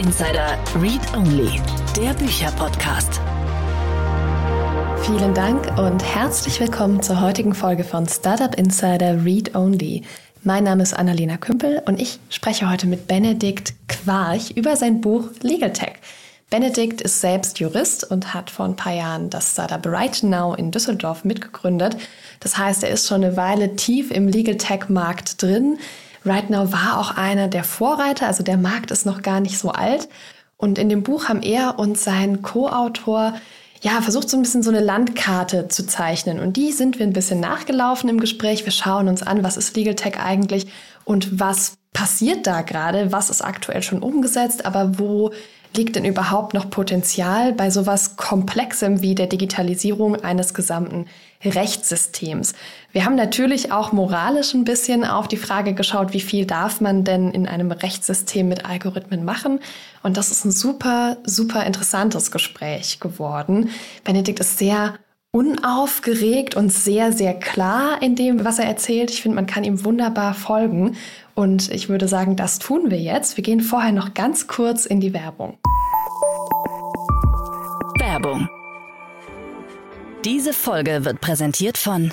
Insider Read Only, der Bücherpodcast. Vielen Dank und herzlich willkommen zur heutigen Folge von Startup Insider Read Only. Mein Name ist Annalena Kümpel und ich spreche heute mit Benedikt Quarch über sein Buch Legal Tech. Benedikt ist selbst Jurist und hat vor ein paar Jahren das Startup Right Now in Düsseldorf mitgegründet. Das heißt, er ist schon eine Weile tief im Legal Tech Markt drin. Right Now war auch einer der Vorreiter, also der Markt ist noch gar nicht so alt. Und in dem Buch haben er und sein Co-Autor ja, versucht so ein bisschen so eine Landkarte zu zeichnen. Und die sind wir ein bisschen nachgelaufen im Gespräch. Wir schauen uns an, was ist Legal Tech eigentlich und was passiert da gerade, was ist aktuell schon umgesetzt, aber wo liegt denn überhaupt noch Potenzial bei sowas Komplexem wie der Digitalisierung eines gesamten Rechtssystems? Wir haben natürlich auch moralisch ein bisschen auf die Frage geschaut, wie viel darf man denn in einem Rechtssystem mit Algorithmen machen? Und das ist ein super, super interessantes Gespräch geworden. Benedikt ist sehr unaufgeregt und sehr, sehr klar in dem, was er erzählt. Ich finde, man kann ihm wunderbar folgen. Und ich würde sagen, das tun wir jetzt. Wir gehen vorher noch ganz kurz in die Werbung. Werbung. Diese Folge wird präsentiert von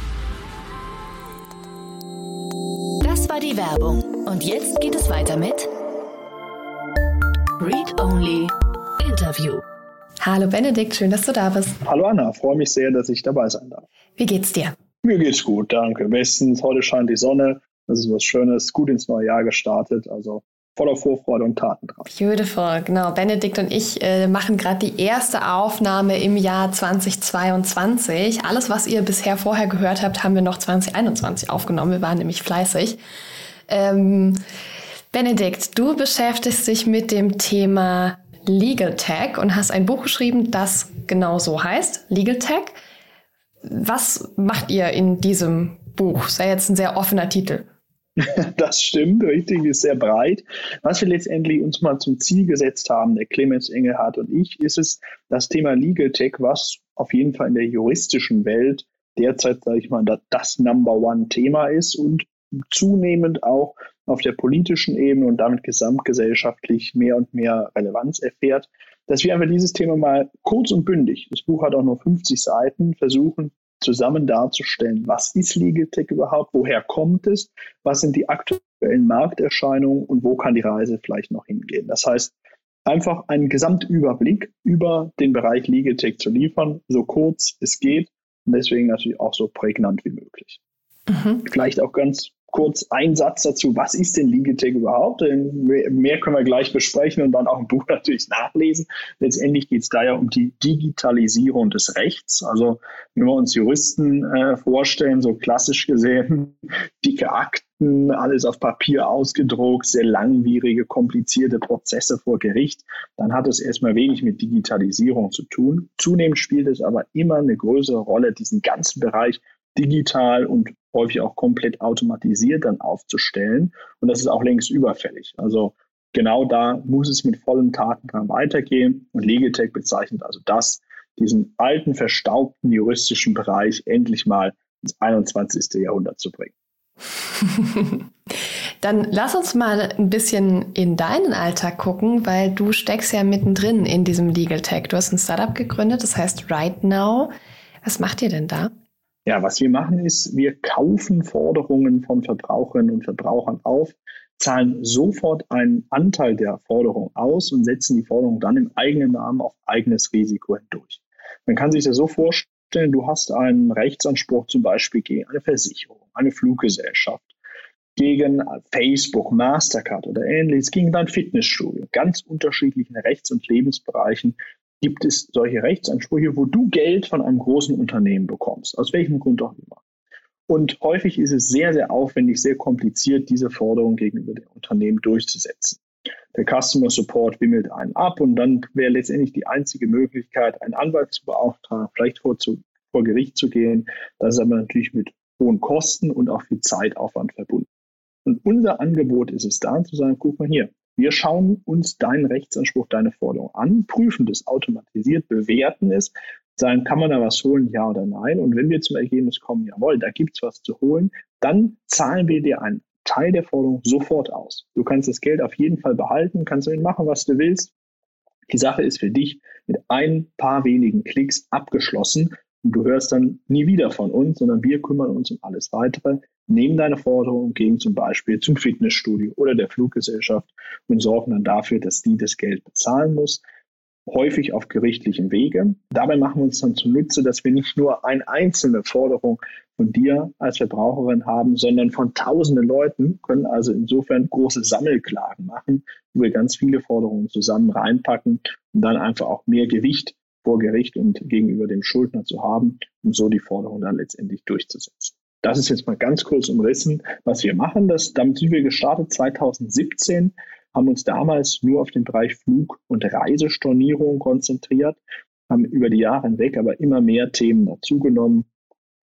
war die Werbung. Und jetzt geht es weiter mit Read Only Interview. Hallo Benedikt, schön, dass du da bist. Hallo Anna, freue mich sehr, dass ich dabei sein darf. Wie geht's dir? Mir geht's gut, danke. Bestens, heute scheint die Sonne. Das ist was Schönes, gut ins neue Jahr gestartet. Also voller Vorfreude und Taten dran. Beautiful, genau. Benedikt und ich äh, machen gerade die erste Aufnahme im Jahr 2022. Alles, was ihr bisher vorher gehört habt, haben wir noch 2021 aufgenommen. Wir waren nämlich fleißig. Ähm, Benedikt, du beschäftigst dich mit dem Thema Legal Tech und hast ein Buch geschrieben, das genau so heißt, Legal Tech. Was macht ihr in diesem Buch? Sei jetzt ein sehr offener Titel. Das stimmt, richtig, ist sehr breit. Was wir letztendlich uns mal zum Ziel gesetzt haben, der Clemens Engelhardt und ich, ist es das Thema Legal Tech, was auf jeden Fall in der juristischen Welt derzeit, sage ich mal, das Number One Thema ist und zunehmend auch auf der politischen Ebene und damit gesamtgesellschaftlich mehr und mehr Relevanz erfährt, dass wir einfach dieses Thema mal kurz und bündig, das Buch hat auch nur 50 Seiten, versuchen zusammen darzustellen, was ist Legal Tech überhaupt, woher kommt es, was sind die aktuellen Markterscheinungen und wo kann die Reise vielleicht noch hingehen. Das heißt, einfach einen Gesamtüberblick über den Bereich Legal Tech zu liefern, so kurz es geht und deswegen natürlich auch so prägnant wie möglich. Mhm. Vielleicht auch ganz kurz ein Satz dazu, was ist denn Legal überhaupt? Mehr können wir gleich besprechen und dann auch im Buch natürlich nachlesen. Letztendlich geht es da ja um die Digitalisierung des Rechts. Also wenn wir uns Juristen äh, vorstellen, so klassisch gesehen, dicke Akten, alles auf Papier ausgedruckt, sehr langwierige, komplizierte Prozesse vor Gericht, dann hat es erstmal wenig mit Digitalisierung zu tun. Zunehmend spielt es aber immer eine größere Rolle, diesen ganzen Bereich digital und häufig auch komplett automatisiert dann aufzustellen. Und das ist auch längst überfällig. Also genau da muss es mit vollen Taten dran weitergehen. Und Legetech bezeichnet also das, diesen alten, verstaubten juristischen Bereich endlich mal ins 21. Jahrhundert zu bringen. Dann lass uns mal ein bisschen in deinen Alltag gucken, weil du steckst ja mittendrin in diesem Legal Tech. Du hast ein Startup gegründet, das heißt Right Now. Was macht ihr denn da? Ja, was wir machen ist, wir kaufen Forderungen von Verbraucherinnen und Verbrauchern auf, zahlen sofort einen Anteil der Forderung aus und setzen die Forderung dann im eigenen Namen auf eigenes Risiko hindurch. Man kann sich das so vorstellen, du hast einen Rechtsanspruch zum Beispiel gegen eine Versicherung, eine Fluggesellschaft, gegen Facebook, Mastercard oder ähnliches, gegen dein Fitnessstudio, ganz unterschiedlichen Rechts- und Lebensbereichen gibt es solche Rechtsansprüche, wo du Geld von einem großen Unternehmen bekommst, aus welchem Grund auch immer. Und häufig ist es sehr, sehr aufwendig, sehr kompliziert, diese Forderung gegenüber dem Unternehmen durchzusetzen. Der Customer Support wimmelt einen ab und dann wäre letztendlich die einzige Möglichkeit, einen Anwalt zu beauftragen, vielleicht vor, zu, vor Gericht zu gehen. Das ist aber natürlich mit hohen Kosten und auch viel Zeitaufwand verbunden. Und unser Angebot ist es da zu sagen, guck mal hier, wir schauen uns deinen Rechtsanspruch, deine Forderung an, prüfen das automatisiert, bewerten es, sagen, kann man da was holen, ja oder nein? Und wenn wir zum Ergebnis kommen, jawohl, da gibt es was zu holen, dann zahlen wir dir einen Teil der Forderung sofort aus. Du kannst das Geld auf jeden Fall behalten, kannst damit machen, was du willst. Die Sache ist für dich mit ein paar wenigen Klicks abgeschlossen und du hörst dann nie wieder von uns, sondern wir kümmern uns um alles weitere, nehmen deine Forderung, gehen zum Beispiel zum Fitnessstudio oder der Fluggesellschaft und sorgen dann dafür, dass die das Geld bezahlen muss häufig auf gerichtlichen Wege. Dabei machen wir uns dann zunutze, dass wir nicht nur eine einzelne Forderung von dir als Verbraucherin haben, sondern von tausenden Leuten, können also insofern große Sammelklagen machen, wo wir ganz viele Forderungen zusammen reinpacken und dann einfach auch mehr Gewicht vor Gericht und gegenüber dem Schuldner zu haben, um so die Forderung dann letztendlich durchzusetzen. Das ist jetzt mal ganz kurz umrissen, was wir machen. Das, damit sind wir gestartet 2017 haben uns damals nur auf den Bereich Flug- und Reisestornierung konzentriert, haben über die Jahre hinweg aber immer mehr Themen dazugenommen,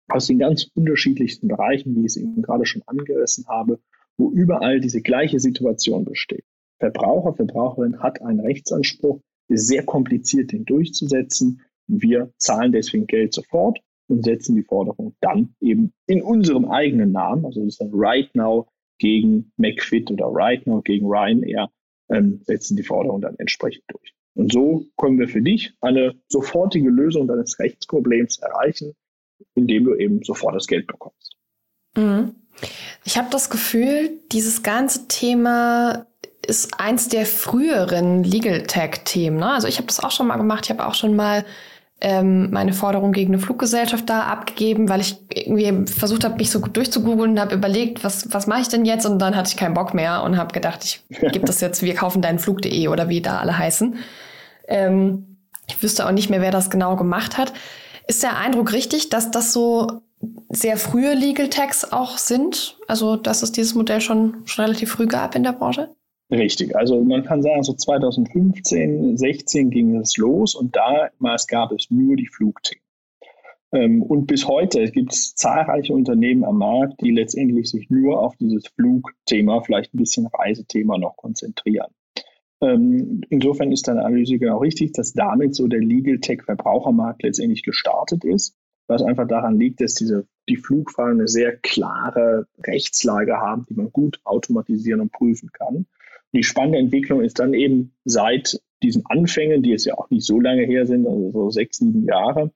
aus den ganz unterschiedlichsten Bereichen, wie ich es eben gerade schon angerissen habe, wo überall diese gleiche Situation besteht. Verbraucher, Verbraucherin hat einen Rechtsanspruch, ist sehr kompliziert, den durchzusetzen. Wir zahlen deswegen Geld sofort und setzen die Forderung dann eben in unserem eigenen Namen, also das ist dann Right Now gegen McFit oder Rightnow gegen Ryanair ähm, setzen die Forderung dann entsprechend durch. Und so können wir für dich eine sofortige Lösung deines Rechtsproblems erreichen, indem du eben sofort das Geld bekommst. Mhm. Ich habe das Gefühl, dieses ganze Thema ist eins der früheren Legal Tech-Themen. Ne? Also ich habe das auch schon mal gemacht. Ich habe auch schon mal ähm, meine Forderung gegen eine Fluggesellschaft da abgegeben, weil ich irgendwie versucht habe, mich so gut durchzugoogeln und habe überlegt, was, was mache ich denn jetzt? Und dann hatte ich keinen Bock mehr und habe gedacht, ich gebe das jetzt, wir kaufen deinen Flug.de oder wie da alle heißen. Ähm, ich wüsste auch nicht mehr, wer das genau gemacht hat. Ist der Eindruck richtig, dass das so sehr frühe Legal Tags auch sind? Also, dass es dieses Modell schon, schon relativ früh gab in der Branche? Richtig, also man kann sagen, so 2015, 16 ging es los und damals gab es nur die. Ähm, und bis heute gibt es zahlreiche Unternehmen am Markt, die letztendlich sich nur auf dieses Flugthema, vielleicht ein bisschen Reisethema noch konzentrieren. Ähm, insofern ist deine Analyse genau richtig, dass damit so der Legal Tech Verbrauchermarkt letztendlich gestartet ist, was einfach daran liegt, dass diese, die Flugfahrer eine sehr klare Rechtslage haben, die man gut automatisieren und prüfen kann die spannende Entwicklung ist dann eben seit diesen Anfängen, die jetzt ja auch nicht so lange her sind, also so sechs, sieben Jahre,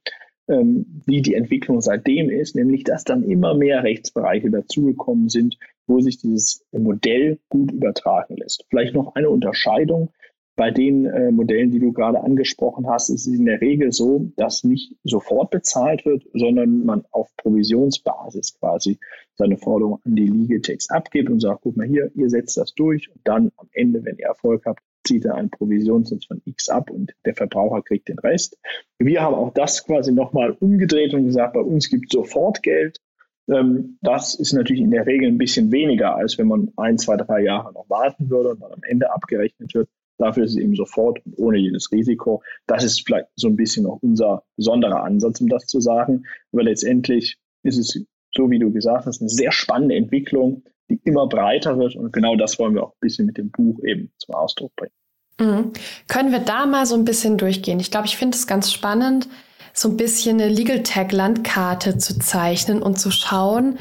ähm, wie die Entwicklung seitdem ist, nämlich dass dann immer mehr Rechtsbereiche dazugekommen sind, wo sich dieses Modell gut übertragen lässt. Vielleicht noch eine Unterscheidung. Bei den äh, Modellen, die du gerade angesprochen hast, ist es in der Regel so, dass nicht sofort bezahlt wird, sondern man auf Provisionsbasis quasi seine Forderung an die Legaltext abgibt und sagt, guck mal hier, ihr setzt das durch und dann am Ende, wenn ihr Erfolg habt, zieht er einen Provisionssatz von X ab und der Verbraucher kriegt den Rest. Wir haben auch das quasi nochmal umgedreht und gesagt, bei uns gibt es sofort Geld. Ähm, das ist natürlich in der Regel ein bisschen weniger, als wenn man ein, zwei, drei Jahre noch warten würde und dann am Ende abgerechnet wird. Dafür ist es eben sofort und ohne jedes Risiko. Das ist vielleicht so ein bisschen auch unser besonderer Ansatz, um das zu sagen. Aber letztendlich ist es, so wie du gesagt hast, eine sehr spannende Entwicklung, die immer breiter wird. Und genau das wollen wir auch ein bisschen mit dem Buch eben zum Ausdruck bringen. Mhm. Können wir da mal so ein bisschen durchgehen? Ich glaube, ich finde es ganz spannend, so ein bisschen eine Legal Tech Landkarte zu zeichnen und zu schauen,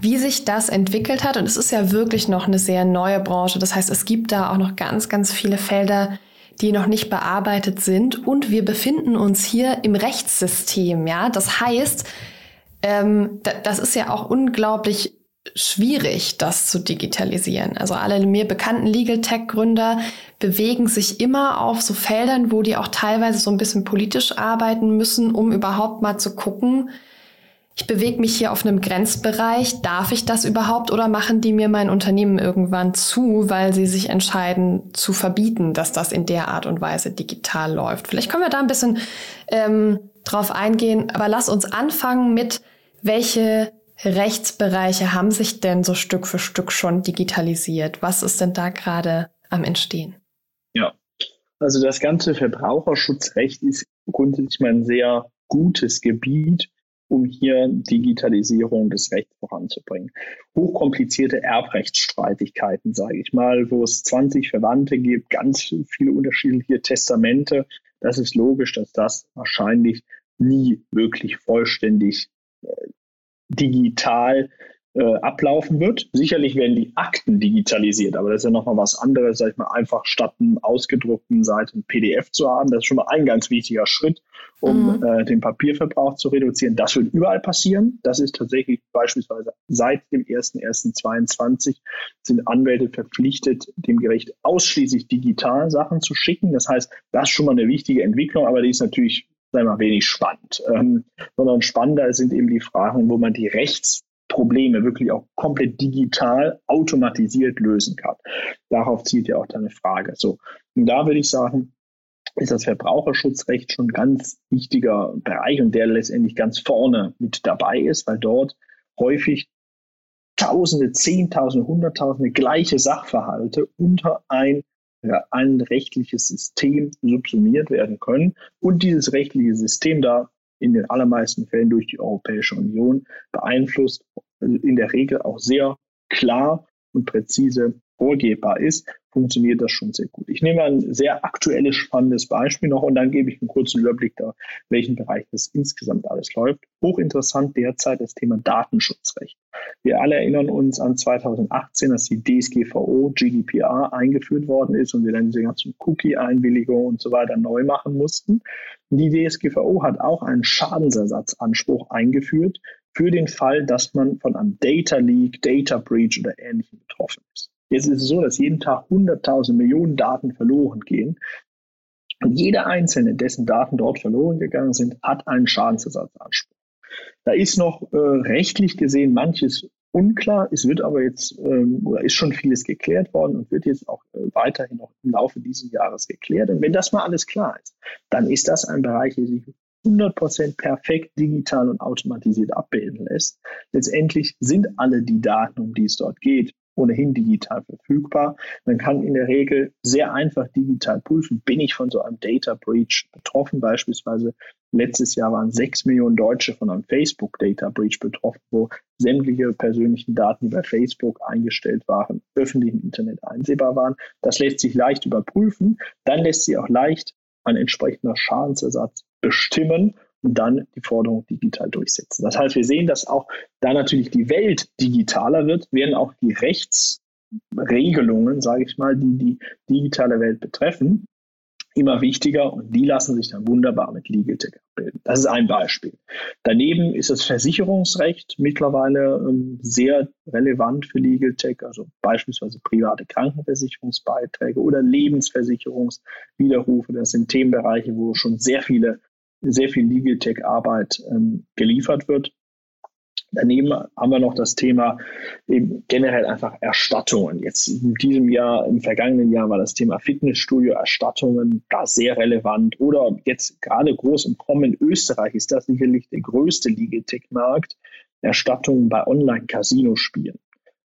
wie sich das entwickelt hat. Und es ist ja wirklich noch eine sehr neue Branche. Das heißt, es gibt da auch noch ganz, ganz viele Felder, die noch nicht bearbeitet sind. Und wir befinden uns hier im Rechtssystem. Ja, das heißt, ähm, das ist ja auch unglaublich schwierig, das zu digitalisieren. Also alle mir bekannten Legal Tech Gründer bewegen sich immer auf so Feldern, wo die auch teilweise so ein bisschen politisch arbeiten müssen, um überhaupt mal zu gucken, ich bewege mich hier auf einem Grenzbereich, darf ich das überhaupt oder machen die mir mein Unternehmen irgendwann zu, weil sie sich entscheiden zu verbieten, dass das in der Art und Weise digital läuft? Vielleicht können wir da ein bisschen ähm, drauf eingehen, aber lass uns anfangen mit, welche Rechtsbereiche haben sich denn so Stück für Stück schon digitalisiert? Was ist denn da gerade am Entstehen. Ja, also das ganze Verbraucherschutzrecht ist grundsätzlich mal ein sehr gutes Gebiet, um hier Digitalisierung des Rechts voranzubringen. Hochkomplizierte Erbrechtsstreitigkeiten, sage ich mal, wo es 20 Verwandte gibt, ganz viele unterschiedliche Testamente. Das ist logisch, dass das wahrscheinlich nie wirklich vollständig äh, digital äh, ablaufen wird. Sicherlich werden die Akten digitalisiert, aber das ist ja nochmal was anderes, sag ich mal, einfach statt einem ausgedruckten Seite ein PDF zu haben. Das ist schon mal ein ganz wichtiger Schritt, um mhm. äh, den Papierverbrauch zu reduzieren. Das wird überall passieren. Das ist tatsächlich beispielsweise seit dem 01.01.22 sind Anwälte verpflichtet, dem Gericht ausschließlich digital Sachen zu schicken. Das heißt, das ist schon mal eine wichtige Entwicklung, aber die ist natürlich sagen wir mal, wenig spannend, ähm, sondern spannender sind eben die Fragen, wo man die Rechts Probleme wirklich auch komplett digital automatisiert lösen kann. Darauf zielt ja auch deine Frage. So, und da würde ich sagen, ist das Verbraucherschutzrecht schon ein ganz wichtiger Bereich und der letztendlich ganz vorne mit dabei ist, weil dort häufig Tausende, Zehntausende, Hunderttausende gleiche Sachverhalte unter ein, ja, ein rechtliches System subsumiert werden können und dieses rechtliche System da in den allermeisten Fällen durch die Europäische Union beeinflusst, in der Regel auch sehr klar und präzise vorgehbar ist, funktioniert das schon sehr gut. Ich nehme ein sehr aktuelles, spannendes Beispiel noch und dann gebe ich einen kurzen Überblick da, welchen Bereich das insgesamt alles läuft. Hochinteressant derzeit das Thema Datenschutzrecht. Wir alle erinnern uns an 2018, dass die DSGVO, GDPR eingeführt worden ist und wir dann diese ganzen Cookie-Einwilligungen und so weiter neu machen mussten. Die DSGVO hat auch einen Schadensersatzanspruch eingeführt für den Fall, dass man von einem Data Leak, Data Breach oder Ähnlichem betroffen ist. Jetzt ist es so, dass jeden Tag 100.000 Millionen Daten verloren gehen. Und jeder einzelne, dessen Daten dort verloren gegangen sind, hat einen Schadensersatzanspruch. Da ist noch äh, rechtlich gesehen manches unklar. Es wird aber jetzt ähm, oder ist schon vieles geklärt worden und wird jetzt auch äh, weiterhin noch im Laufe dieses Jahres geklärt. Und wenn das mal alles klar ist, dann ist das ein Bereich, der sich 100% perfekt digital und automatisiert abbilden lässt. Letztendlich sind alle die Daten, um die es dort geht, ohnehin digital verfügbar. Man kann in der Regel sehr einfach digital prüfen, bin ich von so einem Data Breach betroffen. Beispielsweise letztes Jahr waren sechs Millionen Deutsche von einem Facebook Data Breach betroffen, wo sämtliche persönlichen Daten, die bei Facebook eingestellt waren, öffentlich im Internet einsehbar waren. Das lässt sich leicht überprüfen. Dann lässt sich auch leicht ein entsprechender Schadensersatz bestimmen und dann die Forderung digital durchsetzen. Das heißt, wir sehen, dass auch da natürlich die Welt digitaler wird, werden auch die Rechtsregelungen, sage ich mal, die die digitale Welt betreffen, immer wichtiger und die lassen sich dann wunderbar mit Legal Tech abbilden. Das ist ein Beispiel. Daneben ist das Versicherungsrecht mittlerweile ähm, sehr relevant für Legal Tech, also beispielsweise private Krankenversicherungsbeiträge oder Lebensversicherungswiderrufe. Das sind Themenbereiche, wo schon sehr viele sehr viel Legal Tech Arbeit ähm, geliefert wird. Daneben haben wir noch das Thema eben generell einfach Erstattungen. Jetzt in diesem Jahr, im vergangenen Jahr war das Thema Fitnessstudio-Erstattungen da sehr relevant. Oder jetzt gerade groß im Kommen in Österreich ist das sicherlich der größte Legal Tech-Markt, Erstattungen bei Online-Casino-Spielen.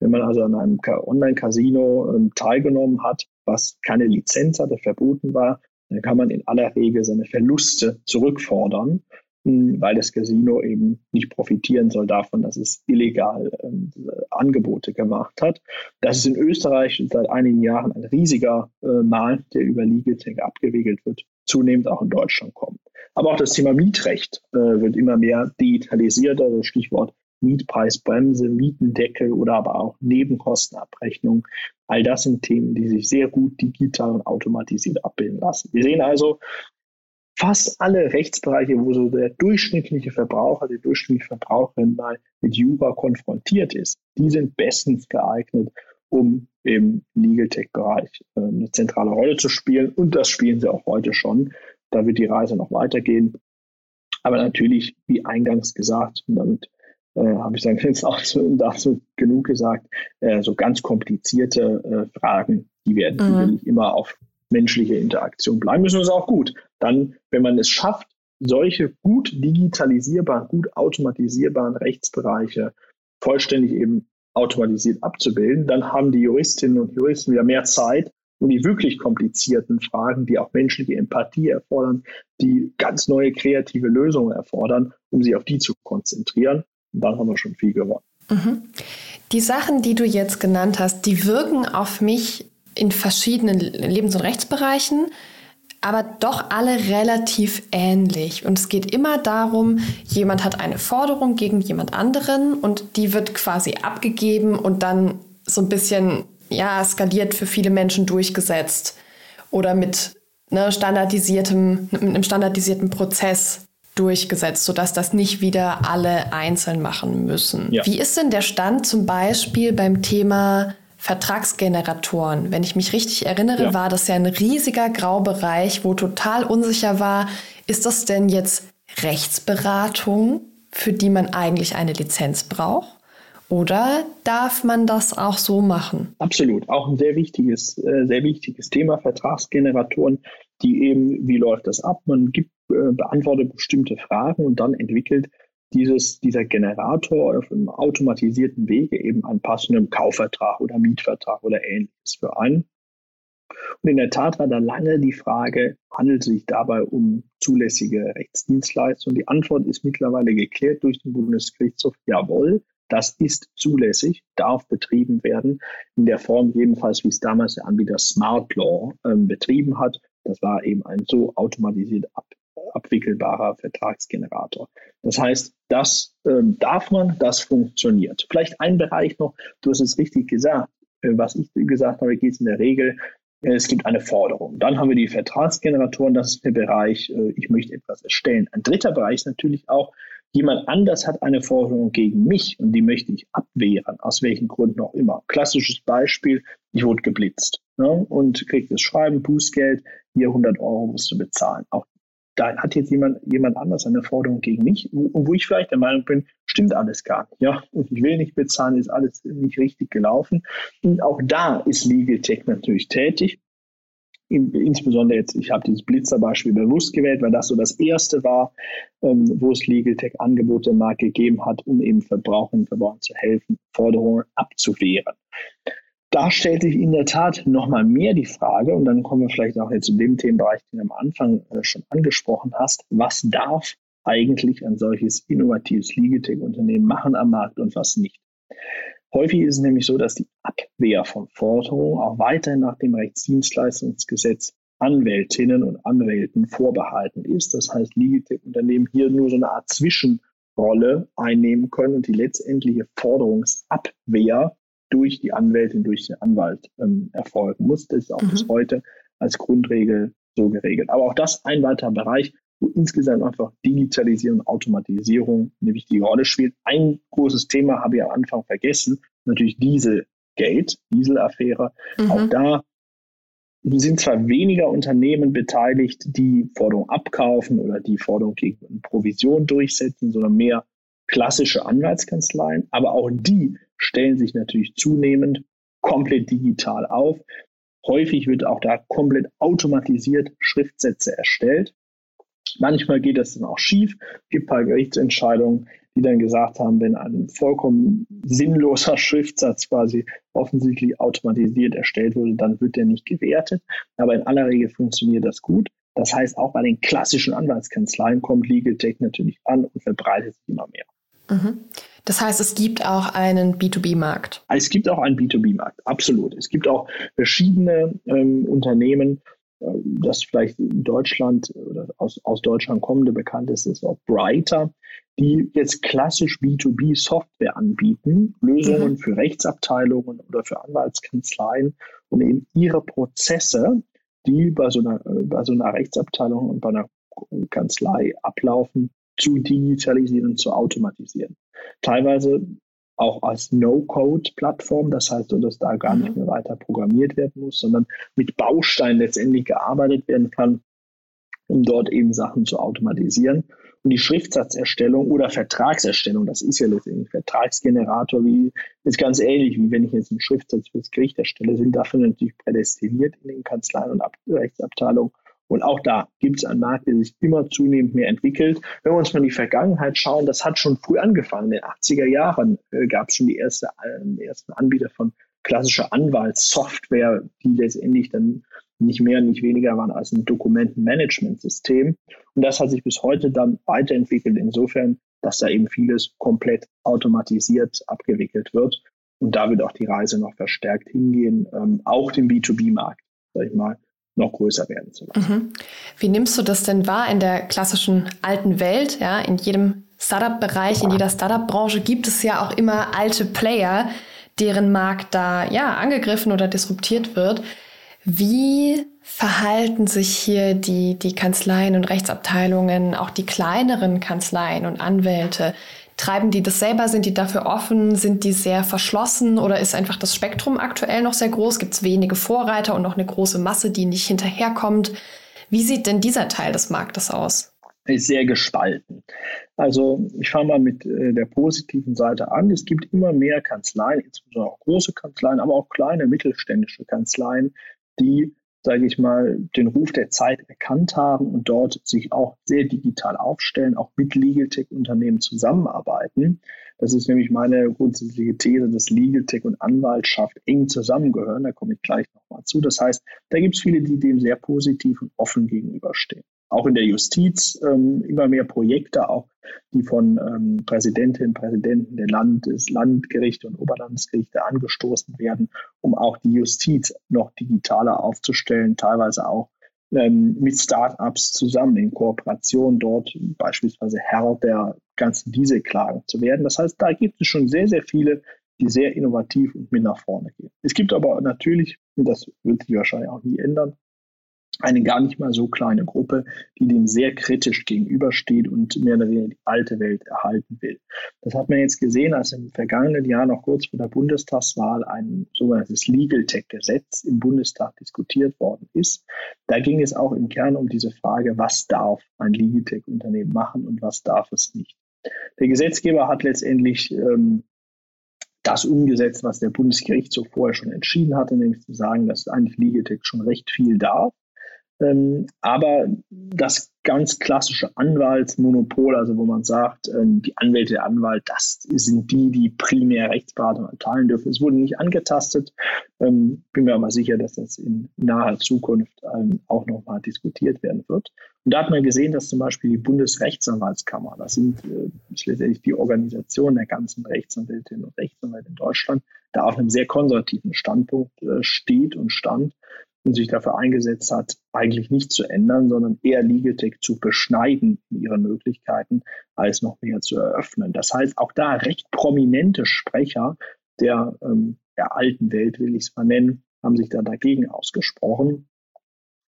Wenn man also an einem Online-Casino ähm, teilgenommen hat, was keine Lizenz hatte, verboten war, dann kann man in aller Regel seine Verluste zurückfordern, hm, weil das Casino eben nicht profitieren soll davon, dass es illegal ähm, Angebote gemacht hat. Das ist in Österreich seit einigen Jahren ein riesiger äh, Markt, der über Legaltech abgewickelt wird, zunehmend auch in Deutschland kommen. Aber auch das Thema Mietrecht äh, wird immer mehr digitalisiert, also Stichwort Mietpreisbremse, Mietendeckel oder aber auch Nebenkostenabrechnung. All das sind Themen, die sich sehr gut digital und automatisiert abbilden lassen. Wir sehen also, fast alle Rechtsbereiche, wo so der durchschnittliche Verbraucher, die durchschnittliche Verbraucherin mal mit Jura konfrontiert ist, die sind bestens geeignet, um im Legal Tech-Bereich äh, eine zentrale Rolle zu spielen. Und das spielen sie auch heute schon. Da wird die Reise noch weitergehen. Aber natürlich, wie eingangs gesagt, damit äh, habe ich dann jetzt auch so, dazu genug gesagt, äh, so ganz komplizierte äh, Fragen, die werden mhm. natürlich immer auf menschliche Interaktion bleiben müssen. Das ist auch gut. Dann, wenn man es schafft, solche gut digitalisierbaren, gut automatisierbaren Rechtsbereiche vollständig eben automatisiert abzubilden, dann haben die Juristinnen und Juristen wieder mehr Zeit, und die wirklich komplizierten Fragen, die auch menschliche Empathie erfordern, die ganz neue kreative Lösungen erfordern, um sie auf die zu konzentrieren. Und dann haben wir schon viel gewonnen. Mhm. Die Sachen, die du jetzt genannt hast, die wirken auf mich in verschiedenen Lebens- und Rechtsbereichen, aber doch alle relativ ähnlich. Und es geht immer darum, jemand hat eine Forderung gegen jemand anderen und die wird quasi abgegeben und dann so ein bisschen ja, skaliert für viele Menschen durchgesetzt oder mit ne, standardisiertem, mit einem standardisierten Prozess durchgesetzt, sodass das nicht wieder alle einzeln machen müssen. Ja. Wie ist denn der Stand zum Beispiel beim Thema Vertragsgeneratoren? Wenn ich mich richtig erinnere, ja. war das ja ein riesiger Graubereich, wo total unsicher war, ist das denn jetzt Rechtsberatung, für die man eigentlich eine Lizenz braucht? Oder darf man das auch so machen? Absolut. Auch ein sehr wichtiges, äh, sehr wichtiges Thema, Vertragsgeneratoren, die eben, wie läuft das ab? Man gibt, beantwortet bestimmte Fragen und dann entwickelt dieses, dieser Generator auf einem automatisierten Wege eben einen passenden Kaufvertrag oder Mietvertrag oder ähnliches für einen. Und in der Tat war da lange die Frage, handelt es sich dabei um zulässige Rechtsdienstleistungen? Die Antwort ist mittlerweile geklärt durch den Bundesgerichtshof, jawohl, das ist zulässig, darf betrieben werden, in der Form jedenfalls, wie es damals der Anbieter Smart Law ähm, betrieben hat. Das war eben ein so automatisiert ab, abwickelbarer Vertragsgenerator. Das heißt, das ähm, darf man, das funktioniert. Vielleicht ein Bereich noch, du hast es richtig gesagt, äh, was ich gesagt habe, geht es in der Regel äh, es gibt eine Forderung. Dann haben wir die Vertragsgeneratoren, das ist der Bereich, äh, ich möchte etwas erstellen. Ein dritter Bereich ist natürlich auch, Jemand anders hat eine Forderung gegen mich und die möchte ich abwehren, aus welchen Gründen auch immer. Klassisches Beispiel, ich wurde geblitzt ne, und kriege das Schreiben, Bußgeld, hier 100 Euro musst du bezahlen. Auch da hat jetzt jemand, jemand anders eine Forderung gegen mich, wo, wo ich vielleicht der Meinung bin, stimmt alles gar nicht. Ja, und ich will nicht bezahlen, ist alles nicht richtig gelaufen. Und auch da ist Legal Tech natürlich tätig insbesondere jetzt, ich habe dieses Blitzer-Beispiel bewusst gewählt, weil das so das erste war, ähm, wo es Legal Tech Angebote im Markt gegeben hat, um eben Verbrauchern und Verbrauchern zu helfen, Forderungen abzuwehren. Da stellt sich in der Tat nochmal mehr die Frage, und dann kommen wir vielleicht auch jetzt zu dem Themenbereich, den du am Anfang äh, schon angesprochen hast, was darf eigentlich ein solches innovatives Legal Tech Unternehmen machen am Markt und was nicht? Häufig ist es nämlich so, dass die Abwehr von Forderungen auch weiterhin nach dem Rechtsdienstleistungsgesetz Anwältinnen und Anwälten vorbehalten ist. Das heißt, Legaltech-Unternehmen hier nur so eine Art Zwischenrolle einnehmen können und die letztendliche Forderungsabwehr durch die Anwältin, durch den Anwalt ähm, erfolgen muss. Das ist auch mhm. bis heute als Grundregel so geregelt. Aber auch das ein weiterer Bereich, wo insgesamt einfach Digitalisierung und Automatisierung eine wichtige Rolle spielt. Ein großes Thema habe ich am Anfang vergessen, natürlich Dieselgate, Dieselaffäre. Mhm. Auch da sind zwar weniger Unternehmen beteiligt, die Forderungen abkaufen oder die Forderungen gegen Provision durchsetzen, sondern mehr klassische Anwaltskanzleien, aber auch die stellen sich natürlich zunehmend komplett digital auf. Häufig wird auch da komplett automatisiert Schriftsätze erstellt. Manchmal geht das dann auch schief. Es gibt ein paar Gerichtsentscheidungen, die dann gesagt haben, wenn ein vollkommen sinnloser Schriftsatz quasi offensichtlich automatisiert erstellt wurde, dann wird der nicht gewertet. Aber in aller Regel funktioniert das gut. Das heißt, auch bei den klassischen Anwaltskanzleien kommt Legal Tech natürlich an und verbreitet sich immer mehr. Mhm. Das heißt, es gibt auch einen B2B-Markt. Es gibt auch einen B2B-Markt, absolut. Es gibt auch verschiedene ähm, Unternehmen, das vielleicht in Deutschland oder aus, aus Deutschland kommende bekannt ist, ist auch Brighter, die jetzt klassisch B2B Software anbieten, Lösungen mhm. für Rechtsabteilungen oder für Anwaltskanzleien, um eben ihre Prozesse, die bei so einer, bei so einer Rechtsabteilung und bei einer Kanzlei ablaufen, zu digitalisieren und zu automatisieren. Teilweise auch als No-Code-Plattform. Das heißt, dass da gar nicht mhm. mehr weiter programmiert werden muss, sondern mit Bausteinen letztendlich gearbeitet werden kann, um dort eben Sachen zu automatisieren. Und die Schriftsatzerstellung oder Vertragserstellung, das ist ja letztendlich Vertragsgenerator, wie ist ganz ähnlich, wie wenn ich jetzt einen Schriftsatz fürs Gericht erstelle, sind dafür natürlich prädestiniert in den Kanzleien und Ab Rechtsabteilungen. Und auch da gibt es einen Markt, der sich immer zunehmend mehr entwickelt. Wenn wir uns mal in die Vergangenheit schauen, das hat schon früh angefangen. In den 80er Jahren äh, gab es schon die erste, äh, ersten Anbieter von klassische Anwaltssoftware, die letztendlich dann nicht mehr, nicht weniger waren als ein Dokumentenmanagementsystem. Und das hat sich bis heute dann weiterentwickelt, insofern, dass da eben vieles komplett automatisiert abgewickelt wird. Und da wird auch die Reise noch verstärkt hingehen, ähm, auch den B2B-Markt, sag ich mal, noch größer werden zu lassen. Mhm. Wie nimmst du das denn wahr in der klassischen alten Welt? Ja, in jedem Startup-Bereich, in jeder Startup-Branche gibt es ja auch immer alte Player, deren Markt da ja angegriffen oder disruptiert wird. Wie verhalten sich hier die, die Kanzleien und Rechtsabteilungen, auch die kleineren Kanzleien und Anwälte? Treiben die das selber? Sind die dafür offen? Sind die sehr verschlossen? Oder ist einfach das Spektrum aktuell noch sehr groß? Gibt es wenige Vorreiter und noch eine große Masse, die nicht hinterherkommt? Wie sieht denn dieser Teil des Marktes aus? Ist sehr gespalten. Also ich fange mal mit äh, der positiven Seite an. Es gibt immer mehr Kanzleien, insbesondere auch große Kanzleien, aber auch kleine mittelständische Kanzleien, die sage ich mal, den Ruf der Zeit erkannt haben und dort sich auch sehr digital aufstellen, auch mit Legal Tech-Unternehmen zusammenarbeiten. Das ist nämlich meine grundsätzliche These, dass Legal Tech und Anwaltschaft eng zusammengehören. Da komme ich gleich nochmal zu. Das heißt, da gibt es viele, die dem sehr positiv und offen gegenüberstehen auch in der Justiz ähm, immer mehr Projekte, auch die von ähm, Präsidentinnen, Präsidenten der Landes, Landgerichte und Oberlandesgerichte angestoßen werden, um auch die Justiz noch digitaler aufzustellen, teilweise auch ähm, mit Startups zusammen in Kooperation dort beispielsweise Herr der ganzen Dieselklagen zu werden. Das heißt, da gibt es schon sehr, sehr viele, die sehr innovativ und mit nach vorne gehen. Es gibt aber natürlich, und das wird sich wahrscheinlich auch nie ändern, eine gar nicht mal so kleine Gruppe, die dem sehr kritisch gegenübersteht und mehr oder weniger die alte Welt erhalten will. Das hat man jetzt gesehen, als im vergangenen Jahr noch kurz vor der Bundestagswahl ein sogenanntes Legal Tech Gesetz im Bundestag diskutiert worden ist. Da ging es auch im Kern um diese Frage, was darf ein Legal Tech Unternehmen machen und was darf es nicht. Der Gesetzgeber hat letztendlich ähm, das umgesetzt, was der Bundesgerichtshof vorher schon entschieden hatte, nämlich zu sagen, dass eigentlich Legal Tech schon recht viel darf. Ähm, aber das ganz klassische Anwaltsmonopol, also wo man sagt, ähm, die Anwälte der Anwalt, das sind die, die primär Rechtsberatung erteilen dürfen. Es wurde nicht angetastet. Ähm, bin mir aber sicher, dass das in naher Zukunft auch nochmal diskutiert werden wird. Und da hat man gesehen, dass zum Beispiel die Bundesrechtsanwaltskammer, das sind äh, letztendlich die Organisation der ganzen Rechtsanwältinnen und Rechtsanwälte in Deutschland, da auf einem sehr konservativen Standpunkt äh, steht und stand und sich dafür eingesetzt hat, eigentlich nicht zu ändern, sondern eher Legaltech zu beschneiden in ihren Möglichkeiten, als noch mehr zu eröffnen. Das heißt, auch da recht prominente Sprecher der, ähm, der alten Welt, will ich es mal nennen, haben sich da dagegen ausgesprochen.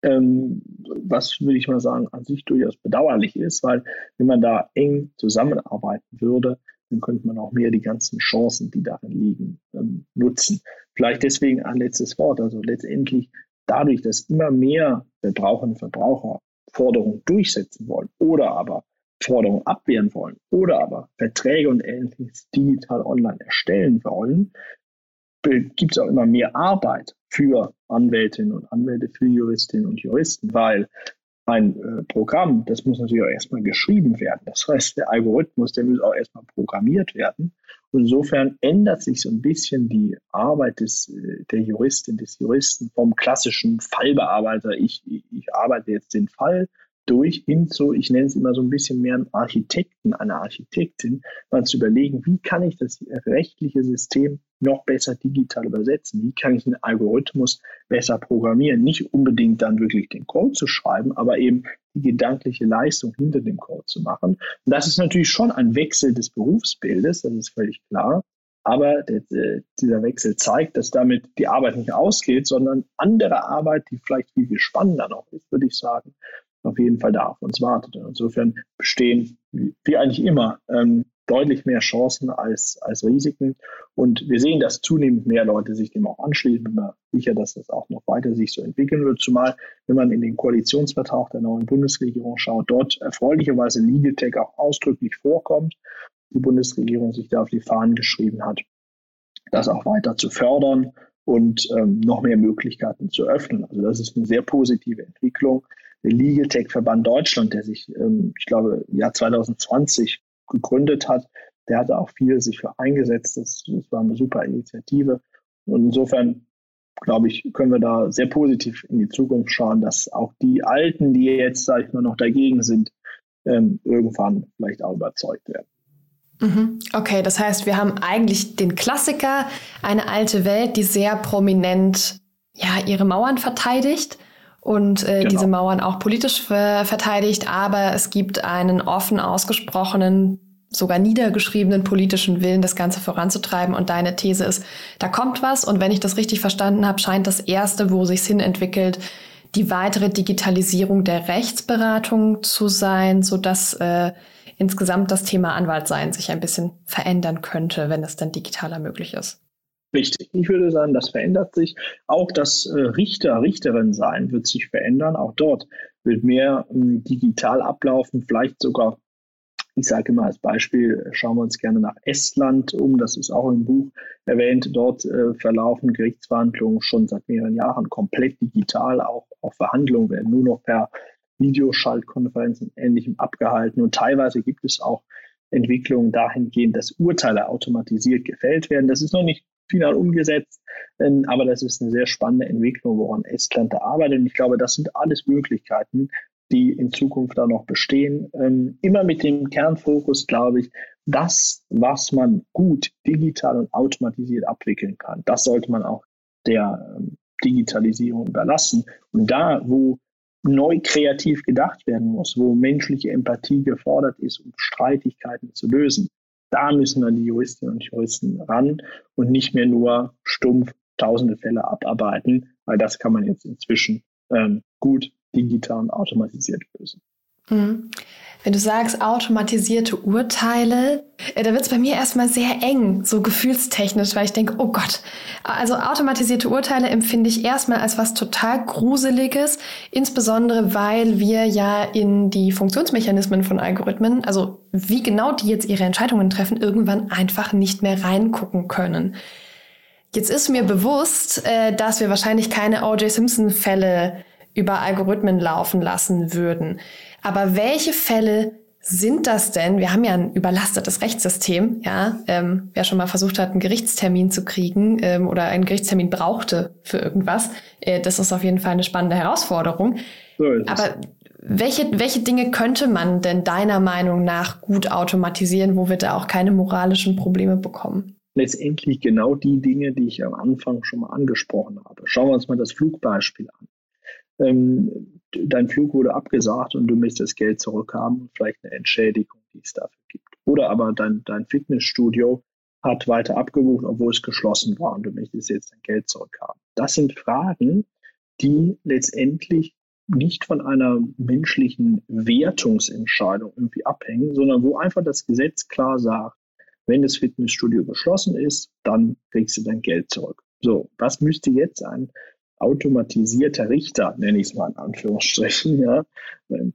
Ähm, was will ich mal sagen, an sich durchaus bedauerlich ist, weil wenn man da eng zusammenarbeiten würde, dann könnte man auch mehr die ganzen Chancen, die darin liegen, ähm, nutzen. Vielleicht deswegen ein letztes Wort. Also letztendlich dadurch, dass immer mehr Verbraucherinnen und Verbraucher Forderungen durchsetzen wollen oder aber Forderungen abwehren wollen oder aber Verträge und ähnliches digital online erstellen wollen, gibt es auch immer mehr Arbeit für Anwältinnen und Anwälte, für Juristinnen und Juristen, weil ein äh, Programm, das muss natürlich auch erstmal geschrieben werden. Das heißt, der Algorithmus, der muss auch erstmal programmiert werden. Und insofern ändert sich so ein bisschen die Arbeit des, äh, der Juristin, des Juristen vom klassischen Fallbearbeiter. Ich, ich arbeite jetzt den Fall durch hin zu, ich nenne es immer so ein bisschen mehr einen Architekten, eine Architektin, mal zu überlegen, wie kann ich das rechtliche System noch besser digital übersetzen? Wie kann ich einen Algorithmus besser programmieren? Nicht unbedingt dann wirklich den Code zu schreiben, aber eben die gedankliche Leistung hinter dem Code zu machen. Und das ist natürlich schon ein Wechsel des Berufsbildes, das ist völlig klar. Aber der, dieser Wechsel zeigt, dass damit die Arbeit nicht ausgeht, sondern andere Arbeit, die vielleicht viel, viel spannender noch ist, würde ich sagen, auf jeden Fall da auf uns wartet. insofern bestehen, wie eigentlich immer, ähm, deutlich mehr Chancen als, als Risiken. Und wir sehen, dass zunehmend mehr Leute sich dem auch anschließen. Bin mir sicher, dass das auch noch weiter sich so entwickeln wird. Zumal, wenn man in den Koalitionsvertrag der neuen Bundesregierung schaut, dort erfreulicherweise Legal auch ausdrücklich vorkommt. Die Bundesregierung sich da auf die Fahnen geschrieben hat, das auch weiter zu fördern und ähm, noch mehr Möglichkeiten zu öffnen. Also das ist eine sehr positive Entwicklung der Legal Tech Verband Deutschland, der sich, ähm, ich glaube, Jahr 2020 gegründet hat, der hatte auch viel sich für eingesetzt. Das, das war eine super Initiative. Und insofern, glaube ich, können wir da sehr positiv in die Zukunft schauen, dass auch die Alten, die jetzt, sage ich mal, noch dagegen sind, ähm, irgendwann vielleicht auch überzeugt werden. Mhm. Okay, das heißt, wir haben eigentlich den Klassiker, eine alte Welt, die sehr prominent ja, ihre Mauern verteidigt und äh, genau. diese Mauern auch politisch ver verteidigt, aber es gibt einen offen ausgesprochenen, sogar niedergeschriebenen politischen Willen, das Ganze voranzutreiben. Und deine These ist, da kommt was. Und wenn ich das richtig verstanden habe, scheint das Erste, wo sich hin entwickelt, die weitere Digitalisierung der Rechtsberatung zu sein, so dass äh, insgesamt das Thema Anwaltsein sich ein bisschen verändern könnte, wenn es dann digitaler möglich ist. Richtig. Ich würde sagen, das verändert sich. Auch das äh, Richter, Richterin sein wird sich verändern. Auch dort wird mehr ähm, digital ablaufen, vielleicht sogar, ich sage immer als Beispiel, schauen wir uns gerne nach Estland um. Das ist auch im Buch erwähnt. Dort äh, verlaufen Gerichtsverhandlungen schon seit mehreren Jahren komplett digital. Auch, auch Verhandlungen werden nur noch per Videoschaltkonferenzen und Ähnlichem abgehalten. Und teilweise gibt es auch Entwicklungen dahingehend, dass Urteile automatisiert gefällt werden. Das ist noch nicht final umgesetzt. Ähm, aber das ist eine sehr spannende Entwicklung, woran Estland da arbeitet. Und ich glaube, das sind alles Möglichkeiten, die in Zukunft da noch bestehen. Ähm, immer mit dem Kernfokus, glaube ich, das, was man gut digital und automatisiert abwickeln kann, das sollte man auch der ähm, Digitalisierung überlassen. Und da, wo neu kreativ gedacht werden muss, wo menschliche Empathie gefordert ist, um Streitigkeiten zu lösen, da müssen dann die Juristinnen und Juristen ran und nicht mehr nur stumpf tausende Fälle abarbeiten, weil das kann man jetzt inzwischen ähm, gut digital und automatisiert lösen. Mhm. Wenn du sagst automatisierte Urteile, äh, da wird es bei mir erstmal sehr eng, so gefühlstechnisch, weil ich denke, oh Gott, also automatisierte Urteile empfinde ich erstmal als was total Gruseliges, insbesondere weil wir ja in die Funktionsmechanismen von Algorithmen, also wie genau die jetzt ihre Entscheidungen treffen, irgendwann einfach nicht mehr reingucken können. Jetzt ist mir bewusst, äh, dass wir wahrscheinlich keine O.J. Simpson-Fälle über Algorithmen laufen lassen würden. Aber welche Fälle sind das denn? Wir haben ja ein überlastetes Rechtssystem, ja. Ähm, wer schon mal versucht hat, einen Gerichtstermin zu kriegen ähm, oder einen Gerichtstermin brauchte für irgendwas, äh, das ist auf jeden Fall eine spannende Herausforderung. So Aber welche, welche Dinge könnte man denn deiner Meinung nach gut automatisieren, wo wir da auch keine moralischen Probleme bekommen? Letztendlich genau die Dinge, die ich am Anfang schon mal angesprochen habe. Schauen wir uns mal das Flugbeispiel an ähm, dein Flug wurde abgesagt und du möchtest das Geld zurückhaben und vielleicht eine Entschädigung, die es dafür gibt. Oder aber dein, dein Fitnessstudio hat weiter abgebucht, obwohl es geschlossen war und du möchtest jetzt dein Geld zurückhaben. Das sind Fragen, die letztendlich nicht von einer menschlichen Wertungsentscheidung irgendwie abhängen, sondern wo einfach das Gesetz klar sagt, wenn das Fitnessstudio geschlossen ist, dann kriegst du dein Geld zurück. So, was müsste jetzt ein automatisierter Richter, nenne ich es mal in Anführungsstrichen, ja,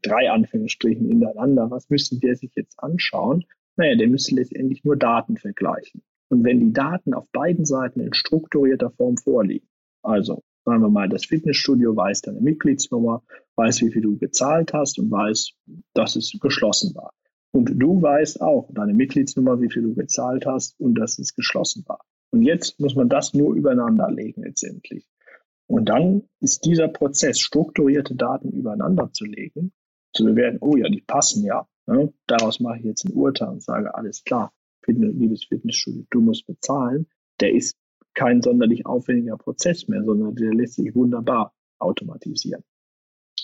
drei Anführungsstrichen hintereinander, was müsste der sich jetzt anschauen? Naja, der müsste letztendlich nur Daten vergleichen. Und wenn die Daten auf beiden Seiten in strukturierter Form vorliegen, also sagen wir mal, das Fitnessstudio weiß deine Mitgliedsnummer, weiß, wie viel du gezahlt hast und weiß, dass es geschlossen war. Und du weißt auch deine Mitgliedsnummer, wie viel du gezahlt hast und dass es geschlossen war. Und jetzt muss man das nur übereinander legen letztendlich. Und dann ist dieser Prozess, strukturierte Daten übereinander zu legen, zu bewerten, oh ja, die passen ja. Ne? Daraus mache ich jetzt ein Urteil und sage, alles klar, liebes Fitnessstudio, du musst bezahlen. Der ist kein sonderlich aufwendiger Prozess mehr, sondern der lässt sich wunderbar automatisieren.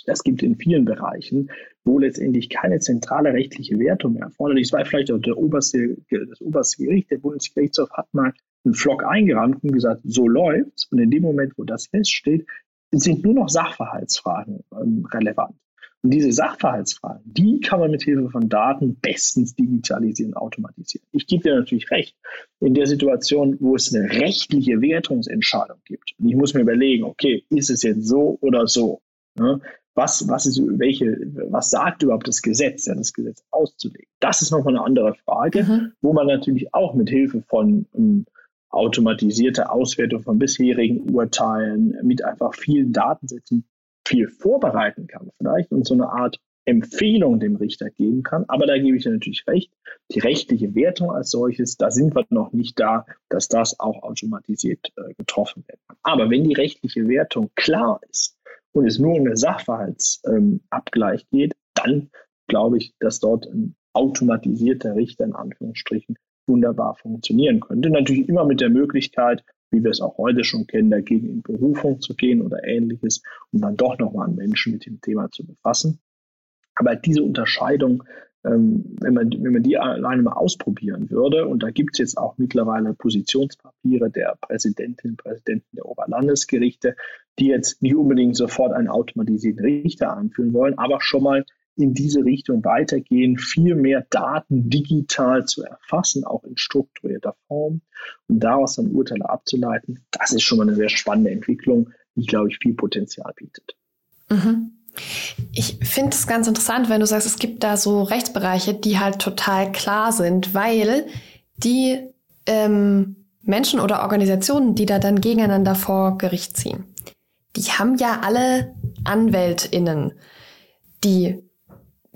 Das gibt in vielen Bereichen, wo letztendlich keine zentrale rechtliche Wertung mehr erforderlich ist, weil vielleicht auch der oberste, das oberste Gericht, der Bundesgerichtshof hat mal einen Flock eingerannt und gesagt, so läuft's. Und in dem Moment, wo das feststeht, sind nur noch Sachverhaltsfragen ähm, relevant. Und diese Sachverhaltsfragen, die kann man mit Hilfe von Daten bestens digitalisieren, automatisieren. Ich gebe dir natürlich recht, in der Situation, wo es eine rechtliche Wertungsentscheidung gibt, und ich muss mir überlegen, okay, ist es jetzt so oder so? Ne? Was, was ist, welche, was sagt überhaupt das Gesetz, ja, das Gesetz auszulegen? Das ist nochmal eine andere Frage, mhm. wo man natürlich auch mit Hilfe von um, ähm, automatisierte Auswertung von bisherigen Urteilen mit einfach vielen Datensätzen viel vorbereiten kann vielleicht und so eine Art Empfehlung dem Richter geben kann. Aber da gebe ich natürlich recht. Die rechtliche Wertung als solches, da sind wir noch nicht da, dass das auch automatisiert äh, getroffen werden kann. Aber wenn die rechtliche Wertung klar ist und es nur um den Sachverhaltsabgleich ähm, geht, dann glaube ich, dass dort ein automatisierter Richter in Anführungsstrichen wunderbar funktionieren könnte. Natürlich immer mit der Möglichkeit, wie wir es auch heute schon kennen, dagegen in Berufung zu gehen oder ähnliches, um dann doch nochmal einen Menschen mit dem Thema zu befassen. Aber diese Unterscheidung, ähm, wenn, man, wenn man die alleine mal ausprobieren würde, und da gibt es jetzt auch mittlerweile Positionspapiere der Präsidentinnen und Präsidenten der Oberlandesgerichte, die jetzt nicht unbedingt sofort einen automatisierten Richter einführen wollen, aber schon mal in diese Richtung weitergehen, viel mehr Daten digital zu erfassen, auch in strukturierter Form und daraus dann Urteile abzuleiten. Das ist schon mal eine sehr spannende Entwicklung, die, glaube ich, viel Potenzial bietet. Mhm. Ich finde es ganz interessant, wenn du sagst, es gibt da so Rechtsbereiche, die halt total klar sind, weil die ähm, Menschen oder Organisationen, die da dann gegeneinander vor Gericht ziehen, die haben ja alle AnwältInnen, die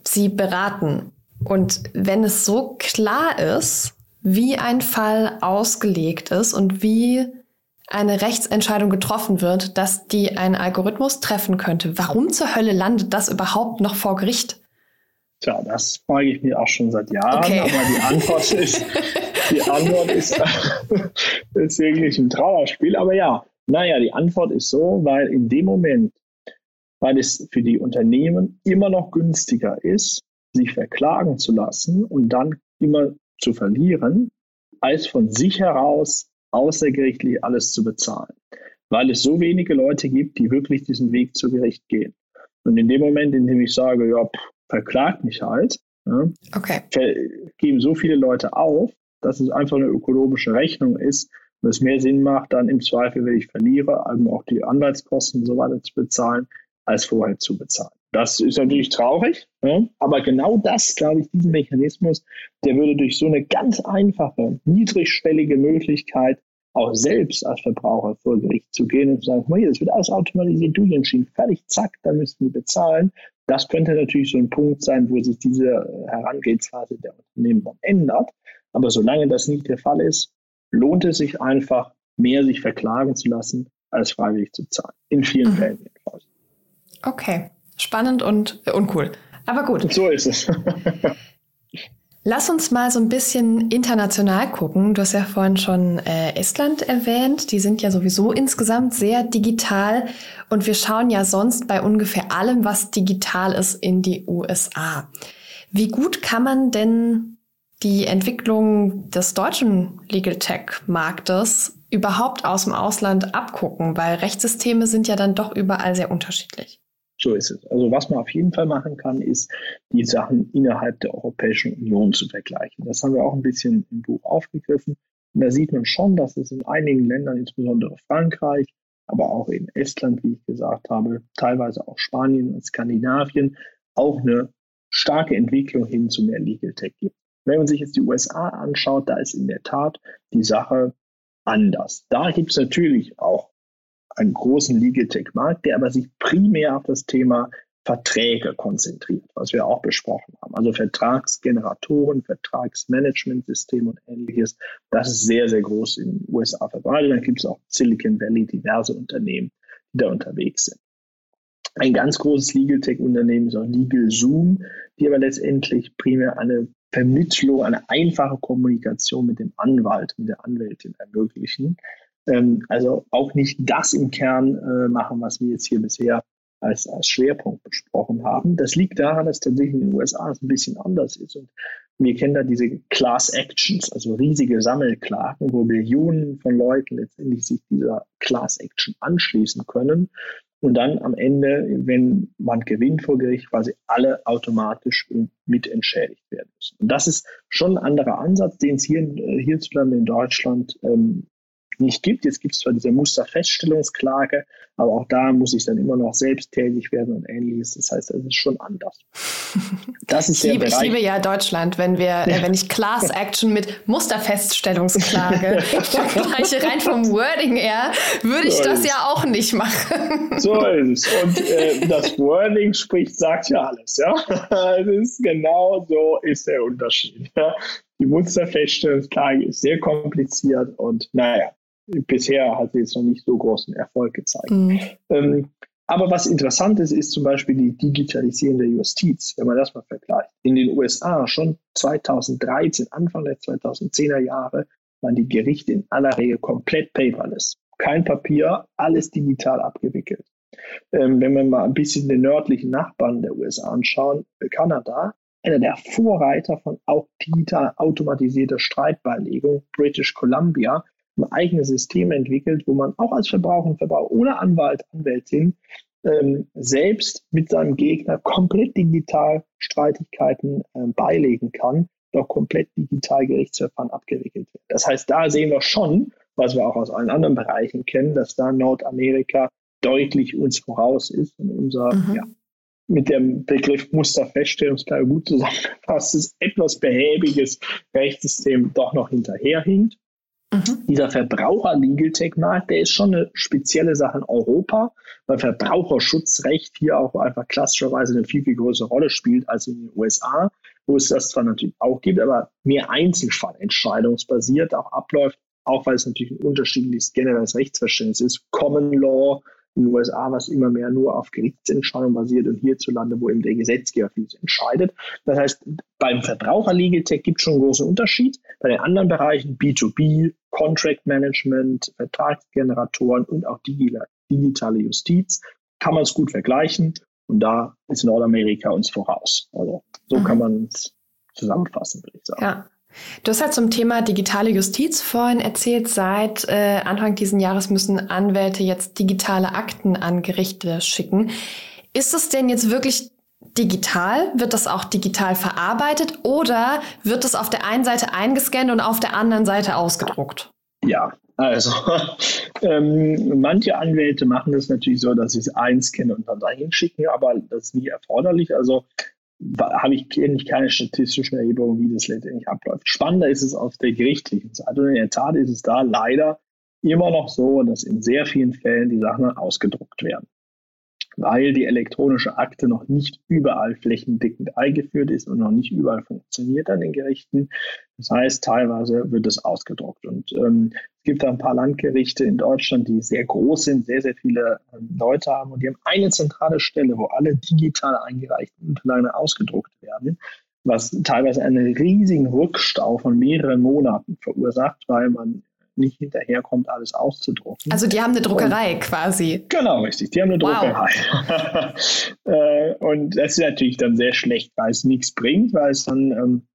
sie beraten. Und wenn es so klar ist, wie ein Fall ausgelegt ist und wie eine Rechtsentscheidung getroffen wird, dass die einen Algorithmus treffen könnte, warum zur Hölle landet das überhaupt noch vor Gericht? Tja, das frage ich mir auch schon seit Jahren, okay. aber die Antwort ist, die Antwort ist, ist wirklich ein Trauerspiel. Aber ja, naja, die Antwort ist so, weil in dem Moment, weil es für die Unternehmen immer noch günstiger ist, sich verklagen zu lassen und dann immer zu verlieren, als von sich heraus außergerichtlich alles zu bezahlen. Weil es so wenige Leute gibt, die wirklich diesen Weg zu Gericht gehen. Und in dem Moment, in dem ich sage, ja, pff, verklagt mich halt, ja, okay. geben so viele Leute auf, dass es einfach eine ökonomische Rechnung ist und es mehr Sinn macht, dann im Zweifel, wenn ich verliere, also auch die Anwaltskosten und so weiter zu bezahlen, als vorher zu bezahlen. Das ist natürlich traurig, ja? aber genau das, glaube ich, diesen Mechanismus, der würde durch so eine ganz einfache, niedrigschwellige Möglichkeit auch selbst als Verbraucher vor Gericht zu gehen und zu sagen, hier, das wird alles automatisiert durchentschieden, fertig, zack, dann müssten wir bezahlen. Das könnte natürlich so ein Punkt sein, wo sich diese Herangehensweise der Unternehmen dann ändert. Aber solange das nicht der Fall ist, lohnt es sich einfach, mehr sich verklagen zu lassen, als freiwillig zu zahlen. In vielen mhm. Fällen. Okay, spannend und äh, uncool. Aber gut. So ist es. Lass uns mal so ein bisschen international gucken. Du hast ja vorhin schon äh, Estland erwähnt. Die sind ja sowieso insgesamt sehr digital. Und wir schauen ja sonst bei ungefähr allem, was digital ist, in die USA. Wie gut kann man denn die Entwicklung des deutschen Legal Tech Marktes überhaupt aus dem Ausland abgucken? Weil Rechtssysteme sind ja dann doch überall sehr unterschiedlich. So ist es. Also was man auf jeden Fall machen kann, ist, die Sachen innerhalb der Europäischen Union zu vergleichen. Das haben wir auch ein bisschen im Buch aufgegriffen. Und da sieht man schon, dass es in einigen Ländern, insbesondere Frankreich, aber auch in Estland, wie ich gesagt habe, teilweise auch Spanien und Skandinavien, auch eine starke Entwicklung hin zu mehr Legal Tech gibt. Wenn man sich jetzt die USA anschaut, da ist in der Tat die Sache anders. Da gibt es natürlich auch einen großen Legal Tech Markt, der aber sich primär auf das Thema Verträge konzentriert, was wir auch besprochen haben. Also Vertragsgeneratoren, Vertragsmanagementsystem und ähnliches. Das ist sehr, sehr groß in den USA verbreitet. Dann gibt es auch Silicon Valley diverse Unternehmen, die da unterwegs sind. Ein ganz großes Legal Tech Unternehmen ist auch Legal Zoom, die aber letztendlich primär eine Vermittlung, eine einfache Kommunikation mit dem Anwalt, mit der Anwältin ermöglichen. Ähm, also auch nicht das im Kern äh, machen, was wir jetzt hier bisher als, als Schwerpunkt besprochen haben. Das liegt daran, dass tatsächlich in den USA es ein bisschen anders ist. Und wir kennen da diese Class Actions, also riesige Sammelklagen, wo Millionen von Leuten letztendlich sich dieser Class Action anschließen können. Und dann am Ende, wenn man gewinnt vor Gericht, quasi alle automatisch mit entschädigt werden müssen. Und das ist schon ein anderer Ansatz, den es hier äh, hierzulande in Deutschland ähm, nicht gibt. Jetzt gibt es zwar diese Musterfeststellungsklage, Aber auch da muss ich dann immer noch selbst tätig werden und ähnliches. Das heißt, es ist schon anders. Das ist ich, liebe, ich liebe ja Deutschland, wenn wir, äh, wenn ich Class Action mit Musterfeststellungsklage vergleiche, rein vom Wording her, würde ich so das ja auch nicht machen. So ist es. Und äh, das Wording spricht, sagt ja alles, ja. Es ist genau so ist der Unterschied. Ja? Die Musterfeststellungsklage ist sehr kompliziert und naja, bisher hat sie jetzt noch nicht so großen Erfolg gezeigt. Mhm. Ähm, aber was interessant ist, ist zum Beispiel die Digitalisierung der Justiz, wenn man das mal vergleicht. In den USA schon 2013, Anfang der 2010er Jahre, waren die Gerichte in aller Regel komplett paperless. Kein Papier, alles digital abgewickelt. Ähm, wenn wir mal ein bisschen den nördlichen Nachbarn der USA anschauen, Kanada, einer der Vorreiter von auch digital automatisierter Streitbeilegung, British Columbia, ein eigenes System entwickelt, wo man auch als Verbraucher und Verbraucher ohne Anwalt, Anwältin ähm, selbst mit seinem Gegner komplett digital Streitigkeiten äh, beilegen kann, doch komplett digital Gerichtsverfahren abgewickelt wird. Das heißt, da sehen wir schon, was wir auch aus allen anderen Bereichen kennen, dass da Nordamerika deutlich uns voraus ist und unser mhm. ja, mit dem Begriff Musterfeststellungsklage gut zusammengefasst etwas behäbiges Rechtssystem doch noch hinterherhinkt. Mhm. Dieser Verbraucher-Legal-Tech-Markt, der ist schon eine spezielle Sache in Europa, weil Verbraucherschutzrecht hier auch einfach klassischerweise eine viel, viel größere Rolle spielt als in den USA, wo es das zwar natürlich auch gibt, aber mehr Einzelfallentscheidungsbasiert auch abläuft, auch weil es natürlich ein unterschiedliches generelles Rechtsverständnis ist. Common Law in den USA, was immer mehr nur auf Gerichtsentscheidungen basiert und hierzulande, wo eben der Gesetzgeber vieles entscheidet. Das heißt, beim Verbraucher Legal Tech gibt es schon einen großen Unterschied. Bei den anderen Bereichen B2B, Contract Management, Vertragsgeneratoren und auch digitale Justiz kann man es gut vergleichen. Und da ist Nordamerika uns voraus. Also so mhm. kann man es zusammenfassen, würde ich sagen. Ja. Du hast halt zum Thema digitale Justiz vorhin erzählt, seit äh, Anfang dieses Jahres müssen Anwälte jetzt digitale Akten an Gerichte schicken. Ist es denn jetzt wirklich digital? Wird das auch digital verarbeitet oder wird es auf der einen Seite eingescannt und auf der anderen Seite ausgedruckt? Ja, also ähm, manche Anwälte machen das natürlich so, dass sie es einscannen und dann dahin schicken, aber das ist nie erforderlich. Also habe ich kenne keine statistischen Erhebungen, wie das letztendlich abläuft. Spannender ist es auf der gerichtlichen Seite. Und in der Tat ist es da leider immer noch so, dass in sehr vielen Fällen die Sachen ausgedruckt werden weil die elektronische Akte noch nicht überall flächendeckend eingeführt ist und noch nicht überall funktioniert an den Gerichten. Das heißt, teilweise wird es ausgedruckt. Und ähm, es gibt ein paar Landgerichte in Deutschland, die sehr groß sind, sehr, sehr viele ähm, Leute haben und die haben eine zentrale Stelle, wo alle digital eingereichten Unterlagen ausgedruckt werden was teilweise einen riesigen Rückstau von mehreren Monaten verursacht, weil man nicht hinterherkommt, alles auszudrucken. Also die haben eine Druckerei und, quasi. Genau, richtig. Die haben eine Druckerei. Wow. Äh, und das ist natürlich dann sehr schlecht, weil es nichts bringt, weil es dann ähm,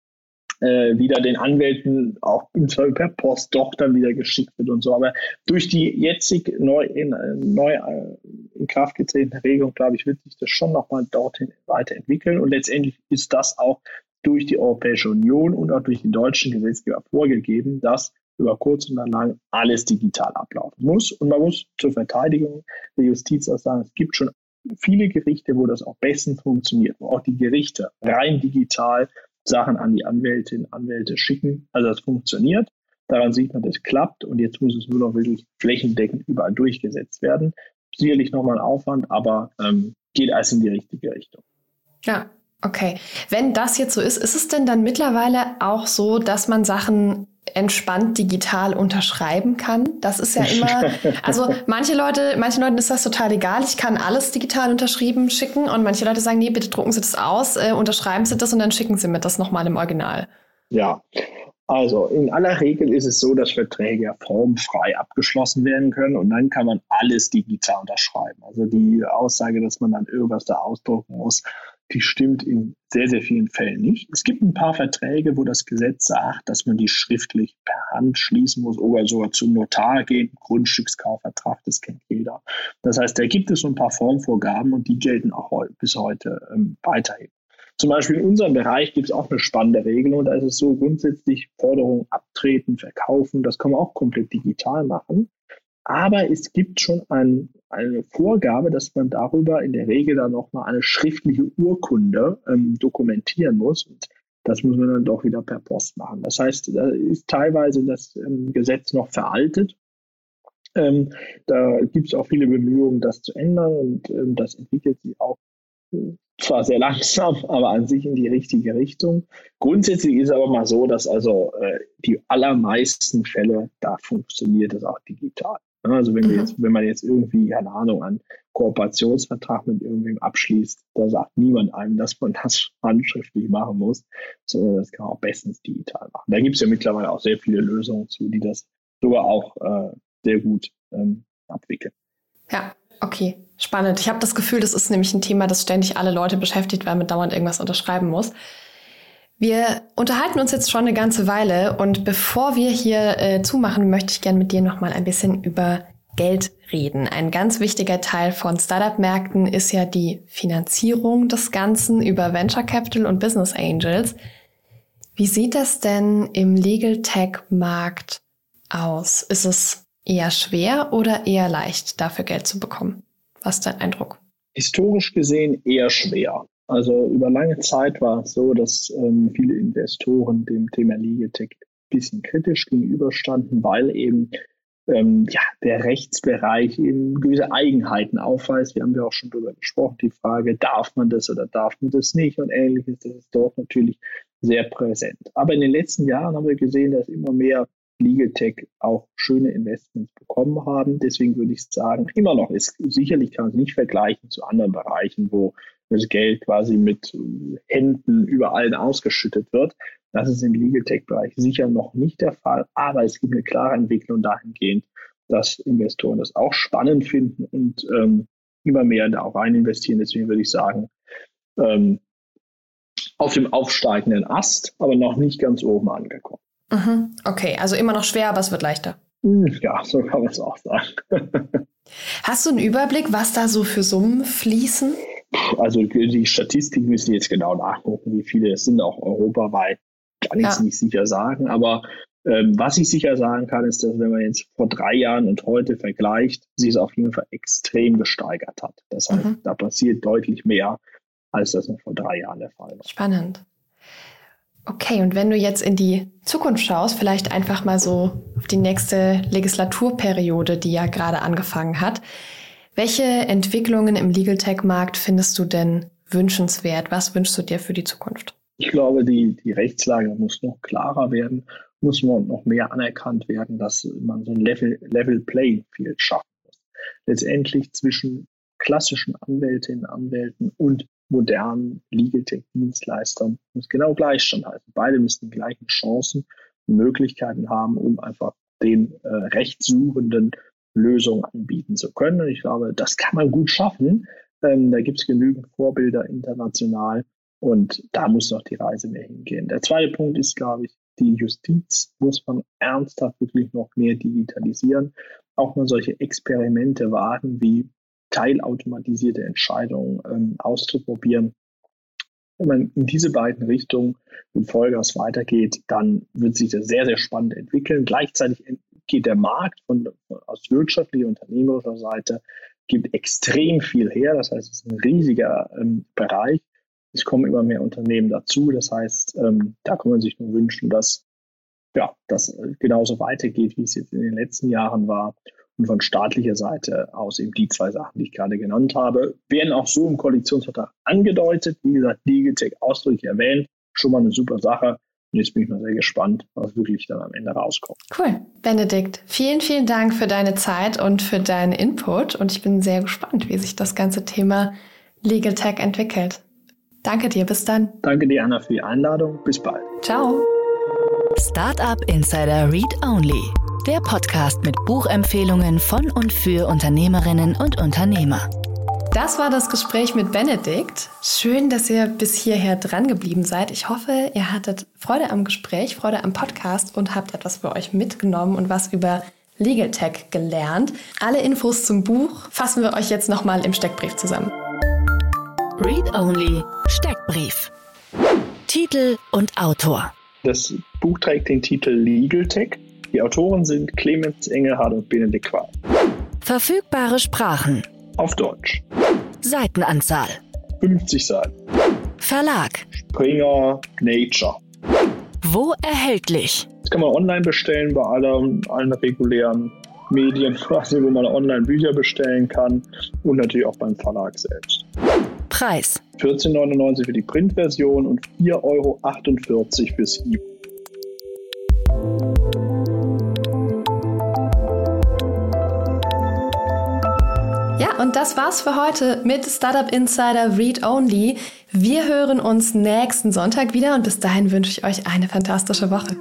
äh, wieder den Anwälten auch per Post doch dann wieder geschickt wird und so. Aber durch die jetzig neu in, äh, neu äh, in Kraft getretene Regelung, glaube ich, wird sich das schon nochmal dorthin weiterentwickeln. Und letztendlich ist das auch durch die Europäische Union und auch durch den deutschen Gesetzgeber vorgegeben, dass über kurz oder lang alles digital ablaufen muss. Und man muss zur Verteidigung der Justiz auch sagen, es gibt schon viele Gerichte, wo das auch bestens funktioniert, wo auch die Gerichte rein digital Sachen an die Anwältinnen und Anwälte schicken. Also das funktioniert. Daran sieht man, das klappt und jetzt muss es nur noch wirklich flächendeckend überall durchgesetzt werden. Sicherlich nochmal ein Aufwand, aber ähm, geht alles in die richtige Richtung. Ja, okay. Wenn das jetzt so ist, ist es denn dann mittlerweile auch so, dass man Sachen entspannt digital unterschreiben kann. Das ist ja immer, also manche Leute, manchen Leuten ist das total egal. Ich kann alles digital unterschrieben schicken und manche Leute sagen, nee, bitte drucken Sie das aus, äh, unterschreiben Sie das und dann schicken Sie mir das nochmal im Original. Ja, also in aller Regel ist es so, dass Verträge ja formfrei abgeschlossen werden können und dann kann man alles digital unterschreiben. Also die Aussage, dass man dann irgendwas da ausdrucken muss, die stimmt in sehr, sehr vielen Fällen nicht. Es gibt ein paar Verträge, wo das Gesetz sagt, dass man die schriftlich per Hand schließen muss oder sogar zum Notar gehen. Grundstückskaufvertrag, das kennt jeder. Das heißt, da gibt es so ein paar Formvorgaben und die gelten auch bis heute ähm, weiterhin. Zum Beispiel in unserem Bereich gibt es auch eine spannende Regelung. Da ist es so grundsätzlich Forderungen abtreten, verkaufen. Das kann man auch komplett digital machen. Aber es gibt schon ein, eine Vorgabe, dass man darüber in der Regel dann noch mal eine schriftliche Urkunde ähm, dokumentieren muss. Und das muss man dann doch wieder per Post machen. Das heißt, da ist teilweise das ähm, Gesetz noch veraltet. Ähm, da gibt es auch viele Bemühungen, das zu ändern und ähm, das entwickelt sich auch äh, zwar sehr langsam, aber an sich in die richtige Richtung. Grundsätzlich ist aber mal so, dass also äh, die allermeisten Fälle, da funktioniert es auch digital. Also wenn, mhm. jetzt, wenn man jetzt irgendwie, keine Ahnung, einen Kooperationsvertrag mit irgendwem abschließt, da sagt niemand einem, dass man das handschriftlich machen muss, sondern das kann man auch bestens digital machen. Da gibt es ja mittlerweile auch sehr viele Lösungen zu, die das sogar auch äh, sehr gut ähm, abwickeln. Ja, okay, spannend. Ich habe das Gefühl, das ist nämlich ein Thema, das ständig alle Leute beschäftigt, weil man dauernd irgendwas unterschreiben muss. Wir unterhalten uns jetzt schon eine ganze Weile und bevor wir hier äh, zumachen, möchte ich gerne mit dir noch mal ein bisschen über Geld reden. Ein ganz wichtiger Teil von Startup-Märkten ist ja die Finanzierung des Ganzen über Venture Capital und Business Angels. Wie sieht das denn im Legal Tech-Markt aus? Ist es eher schwer oder eher leicht, dafür Geld zu bekommen? Was ist dein Eindruck? Historisch gesehen eher schwer. Also über lange Zeit war es so, dass ähm, viele Investoren dem Thema Legatech ein bisschen kritisch gegenüberstanden, weil eben ähm, ja, der Rechtsbereich eben gewisse Eigenheiten aufweist. Wir haben ja auch schon darüber gesprochen, die Frage, darf man das oder darf man das nicht und ähnliches, das ist dort natürlich sehr präsent. Aber in den letzten Jahren haben wir gesehen, dass immer mehr Legal Tech auch schöne Investments bekommen haben. Deswegen würde ich sagen, immer noch ist sicherlich kann man es nicht vergleichen zu anderen Bereichen, wo das Geld quasi mit Händen überall ausgeschüttet wird. Das ist im Legal Tech-Bereich sicher noch nicht der Fall, aber es gibt eine klare Entwicklung dahingehend, dass Investoren das auch spannend finden und ähm, immer mehr da auch rein investieren. Deswegen würde ich sagen, ähm, auf dem aufsteigenden Ast, aber noch nicht ganz oben angekommen. Mhm. Okay, also immer noch schwer, aber es wird leichter. Hm, ja, so kann man es auch sagen. Hast du einen Überblick, was da so für Summen fließen? Also die Statistik müssen jetzt genau nachgucken, wie viele es sind, auch europaweit. Kann ich es ja. nicht sicher sagen. Aber ähm, was ich sicher sagen kann, ist, dass wenn man jetzt vor drei Jahren und heute vergleicht, sich es auf jeden Fall extrem gesteigert hat. Das heißt, mhm. da passiert deutlich mehr, als das noch vor drei Jahren der Fall war. Spannend. Okay, und wenn du jetzt in die Zukunft schaust, vielleicht einfach mal so auf die nächste Legislaturperiode, die ja gerade angefangen hat, welche Entwicklungen im Legal Tech-Markt findest du denn wünschenswert? Was wünschst du dir für die Zukunft? Ich glaube, die, die Rechtslage muss noch klarer werden, muss noch mehr anerkannt werden, dass man so ein Level, Level Playing Field schaffen muss. Letztendlich zwischen klassischen Anwältinnen, Anwälten und modernen Legal Tech Dienstleistern muss genau gleich standhalten. Beide müssen die gleichen Chancen und Möglichkeiten haben, um einfach den äh, Rechtssuchenden Lösungen anbieten zu können. Und ich glaube, das kann man gut schaffen. Ähm, da gibt es genügend Vorbilder international und da muss noch die Reise mehr hingehen. Der zweite Punkt ist, glaube ich, die Justiz muss man ernsthaft wirklich noch mehr digitalisieren. Auch mal solche Experimente wagen, wie teilautomatisierte Entscheidungen ähm, auszuprobieren. Wenn man in diese beiden Richtungen mit Vollgas weitergeht, dann wird sich das sehr, sehr spannend entwickeln. Gleichzeitig geht der Markt von, aus wirtschaftlicher, unternehmerischer Seite, gibt extrem viel her. Das heißt, es ist ein riesiger ähm, Bereich. Es kommen immer mehr Unternehmen dazu. Das heißt, ähm, da kann man sich nur wünschen, dass ja, das genauso weitergeht, wie es jetzt in den letzten Jahren war. Und von staatlicher Seite aus eben die zwei Sachen, die ich gerade genannt habe, werden auch so im Koalitionsvertrag angedeutet. Wie gesagt, Digitech ausdrücklich erwähnt. Schon mal eine super Sache. Und jetzt bin ich mal sehr gespannt, was wirklich dann am Ende rauskommt. Cool. Benedikt, vielen, vielen Dank für deine Zeit und für deinen Input. Und ich bin sehr gespannt, wie sich das ganze Thema Legal Tech entwickelt. Danke dir, bis dann. Danke dir, Anna, für die Einladung. Bis bald. Ciao. Startup Insider Read Only. Der Podcast mit Buchempfehlungen von und für Unternehmerinnen und Unternehmer. Das war das Gespräch mit Benedikt. Schön, dass ihr bis hierher dran geblieben seid. Ich hoffe, ihr hattet Freude am Gespräch, Freude am Podcast und habt etwas für euch mitgenommen und was über Legal Tech gelernt. Alle Infos zum Buch fassen wir euch jetzt nochmal im Steckbrief zusammen. Read Only Steckbrief. Titel und Autor. Das Buch trägt den Titel Legal Tech Die Autoren sind Clemens Engelhardt und Benedikt Qual. Verfügbare Sprachen. Auf Deutsch. Seitenanzahl. 50 Seiten. Verlag. Springer Nature. Wo erhältlich? Das kann man online bestellen bei allen, allen regulären Medien, quasi, wo man online Bücher bestellen kann und natürlich auch beim Verlag selbst. Preis. 14,99 für die Printversion und 4,48 Euro fürs E-Book. Ja, und das war's für heute mit Startup Insider Read Only. Wir hören uns nächsten Sonntag wieder und bis dahin wünsche ich euch eine fantastische Woche.